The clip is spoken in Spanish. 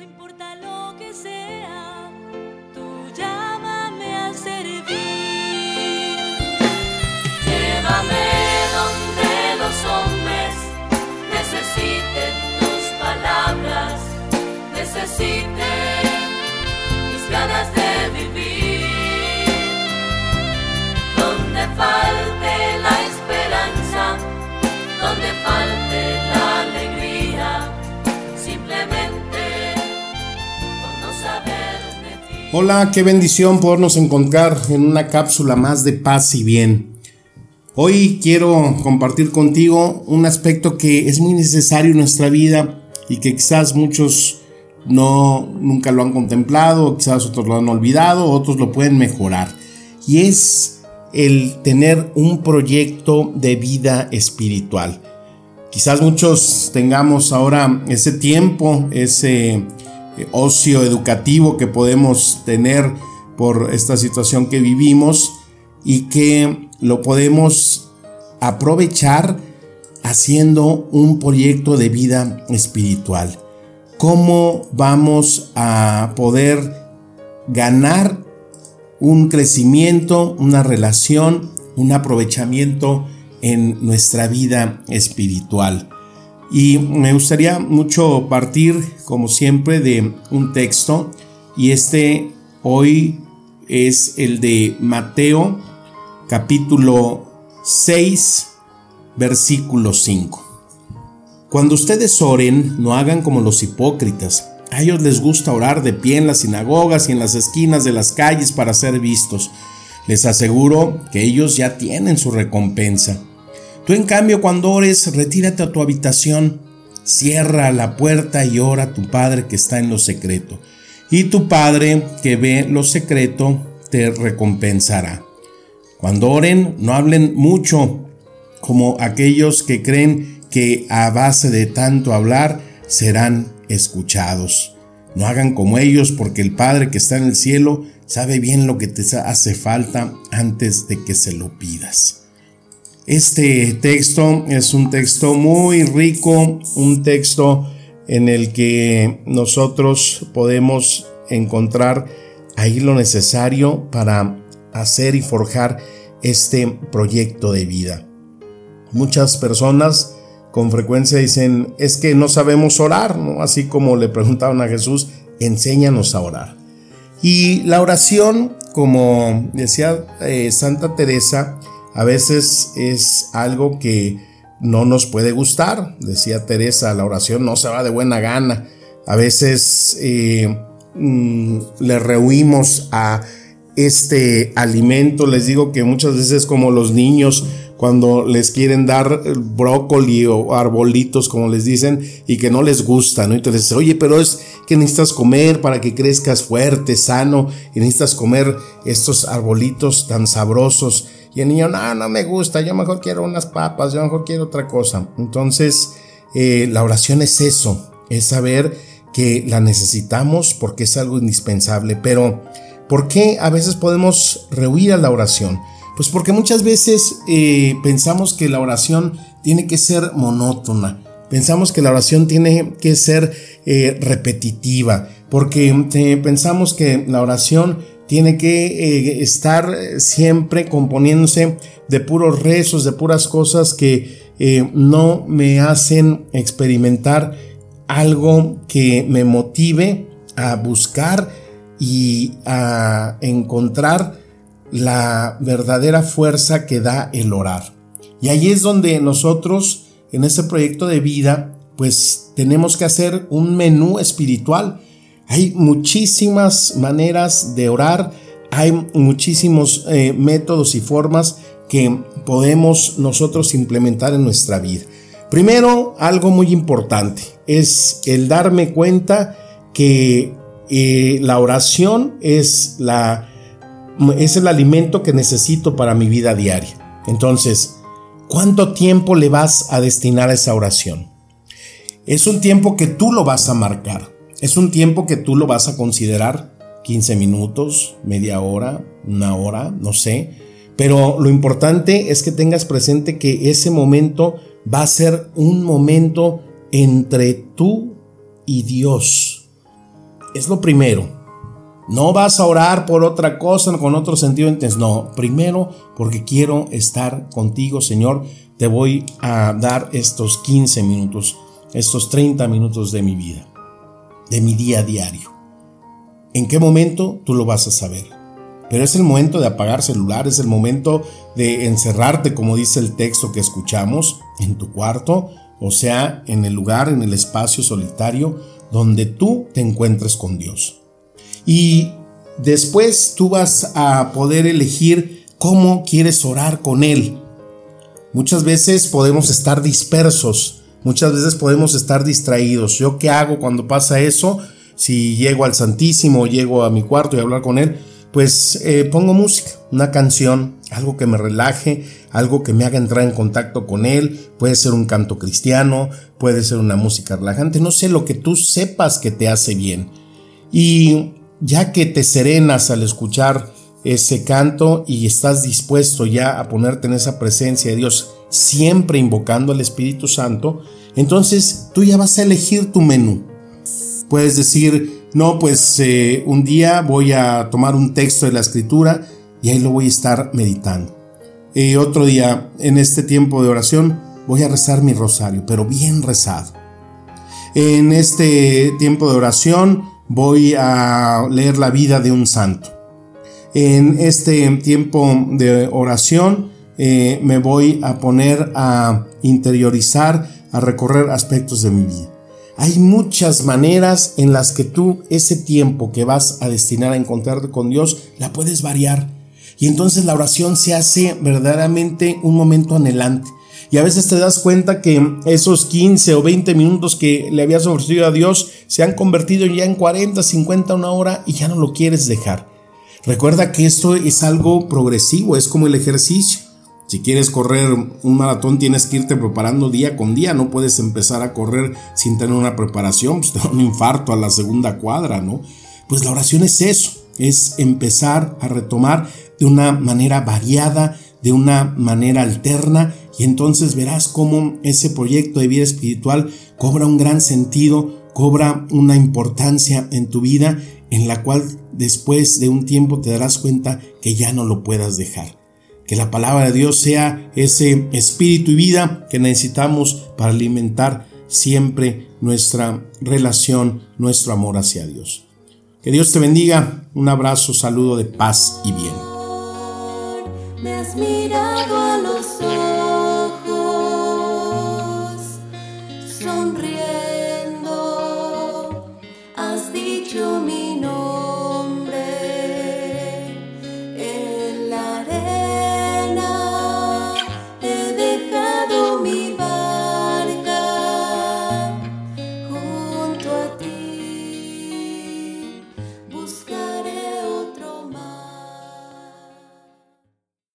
No importa lo que sea, tú llámame a servir. Llévame donde los hombres necesiten tus palabras, necesiten mis ganas de Hola, qué bendición podernos encontrar en una cápsula más de paz y bien. Hoy quiero compartir contigo un aspecto que es muy necesario en nuestra vida y que quizás muchos no nunca lo han contemplado, quizás otros lo han olvidado, otros lo pueden mejorar. Y es el tener un proyecto de vida espiritual. Quizás muchos tengamos ahora ese tiempo, ese ocio educativo que podemos tener por esta situación que vivimos y que lo podemos aprovechar haciendo un proyecto de vida espiritual. ¿Cómo vamos a poder ganar un crecimiento, una relación, un aprovechamiento en nuestra vida espiritual? Y me gustaría mucho partir, como siempre, de un texto. Y este hoy es el de Mateo capítulo 6, versículo 5. Cuando ustedes oren, no hagan como los hipócritas. A ellos les gusta orar de pie en las sinagogas y en las esquinas de las calles para ser vistos. Les aseguro que ellos ya tienen su recompensa. Tú en cambio cuando ores, retírate a tu habitación, cierra la puerta y ora a tu Padre que está en lo secreto. Y tu Padre que ve lo secreto te recompensará. Cuando oren, no hablen mucho como aquellos que creen que a base de tanto hablar serán escuchados. No hagan como ellos porque el Padre que está en el cielo sabe bien lo que te hace falta antes de que se lo pidas. Este texto es un texto muy rico, un texto en el que nosotros podemos encontrar ahí lo necesario para hacer y forjar este proyecto de vida. Muchas personas con frecuencia dicen, es que no sabemos orar, ¿no? Así como le preguntaban a Jesús, enséñanos a orar. Y la oración, como decía eh, Santa Teresa, a veces es algo que no nos puede gustar. Decía Teresa, la oración no se va de buena gana. A veces eh, mm, le rehuimos a este alimento. Les digo que muchas veces como los niños cuando les quieren dar brócoli o arbolitos, como les dicen, y que no les gusta, ¿no? Entonces, oye, pero es que necesitas comer para que crezcas fuerte, sano, y necesitas comer estos arbolitos tan sabrosos. Y el niño, no, no me gusta, yo mejor quiero unas papas, yo mejor quiero otra cosa. Entonces, eh, la oración es eso, es saber que la necesitamos porque es algo indispensable, pero ¿por qué a veces podemos rehuir a la oración? Pues porque muchas veces eh, pensamos que la oración tiene que ser monótona, pensamos que la oración tiene que ser eh, repetitiva, porque eh, pensamos que la oración tiene que estar siempre componiéndose de puros rezos, de puras cosas que no me hacen experimentar algo que me motive a buscar y a encontrar la verdadera fuerza que da el orar. Y ahí es donde nosotros, en este proyecto de vida, pues tenemos que hacer un menú espiritual. Hay muchísimas maneras de orar, hay muchísimos eh, métodos y formas que podemos nosotros implementar en nuestra vida. Primero, algo muy importante es el darme cuenta que la oración es la es el alimento que necesito para mi vida diaria. Entonces, ¿cuánto tiempo le vas a destinar a esa oración? Es un tiempo que tú lo vas a marcar. Es un tiempo que tú lo vas a considerar 15 minutos, media hora, una hora, no sé. Pero lo importante es que tengas presente que ese momento va a ser un momento entre tú y Dios. Es lo primero. No vas a orar por otra cosa, con otro sentido. Entonces, no, primero porque quiero estar contigo, Señor. Te voy a dar estos 15 minutos, estos 30 minutos de mi vida, de mi día a diario. ¿En qué momento tú lo vas a saber? Pero es el momento de apagar celular, es el momento de encerrarte, como dice el texto que escuchamos, en tu cuarto, o sea, en el lugar, en el espacio solitario donde tú te encuentres con Dios. Y después tú vas a poder elegir cómo quieres orar con Él. Muchas veces podemos estar dispersos, muchas veces podemos estar distraídos. ¿Yo qué hago cuando pasa eso? Si llego al Santísimo, llego a mi cuarto y hablar con Él, pues eh, pongo música, una canción, algo que me relaje, algo que me haga entrar en contacto con Él. Puede ser un canto cristiano, puede ser una música relajante, no sé lo que tú sepas que te hace bien. Y ya que te serenas al escuchar ese canto y estás dispuesto ya a ponerte en esa presencia de Dios, siempre invocando al Espíritu Santo, entonces tú ya vas a elegir tu menú. Puedes decir, no, pues eh, un día voy a tomar un texto de la escritura y ahí lo voy a estar meditando. Y otro día, en este tiempo de oración, voy a rezar mi rosario, pero bien rezado. En este tiempo de oración voy a leer la vida de un santo. En este tiempo de oración eh, me voy a poner a interiorizar, a recorrer aspectos de mi vida. Hay muchas maneras en las que tú ese tiempo que vas a destinar a encontrarte con Dios la puedes variar. Y entonces la oración se hace verdaderamente un momento anhelante. Y a veces te das cuenta que esos 15 o 20 minutos que le habías ofrecido a Dios se han convertido ya en 40, 50, una hora y ya no lo quieres dejar. Recuerda que esto es algo progresivo, es como el ejercicio. Si quieres correr un maratón tienes que irte preparando día con día, no puedes empezar a correr sin tener una preparación, pues te da un infarto a la segunda cuadra, ¿no? Pues la oración es eso, es empezar a retomar de una manera variada, de una manera alterna, y entonces verás cómo ese proyecto de vida espiritual cobra un gran sentido, cobra una importancia en tu vida, en la cual después de un tiempo te darás cuenta que ya no lo puedas dejar. Que la palabra de Dios sea ese espíritu y vida que necesitamos para alimentar siempre nuestra relación, nuestro amor hacia Dios. Que Dios te bendiga. Un abrazo, saludo de paz y bien.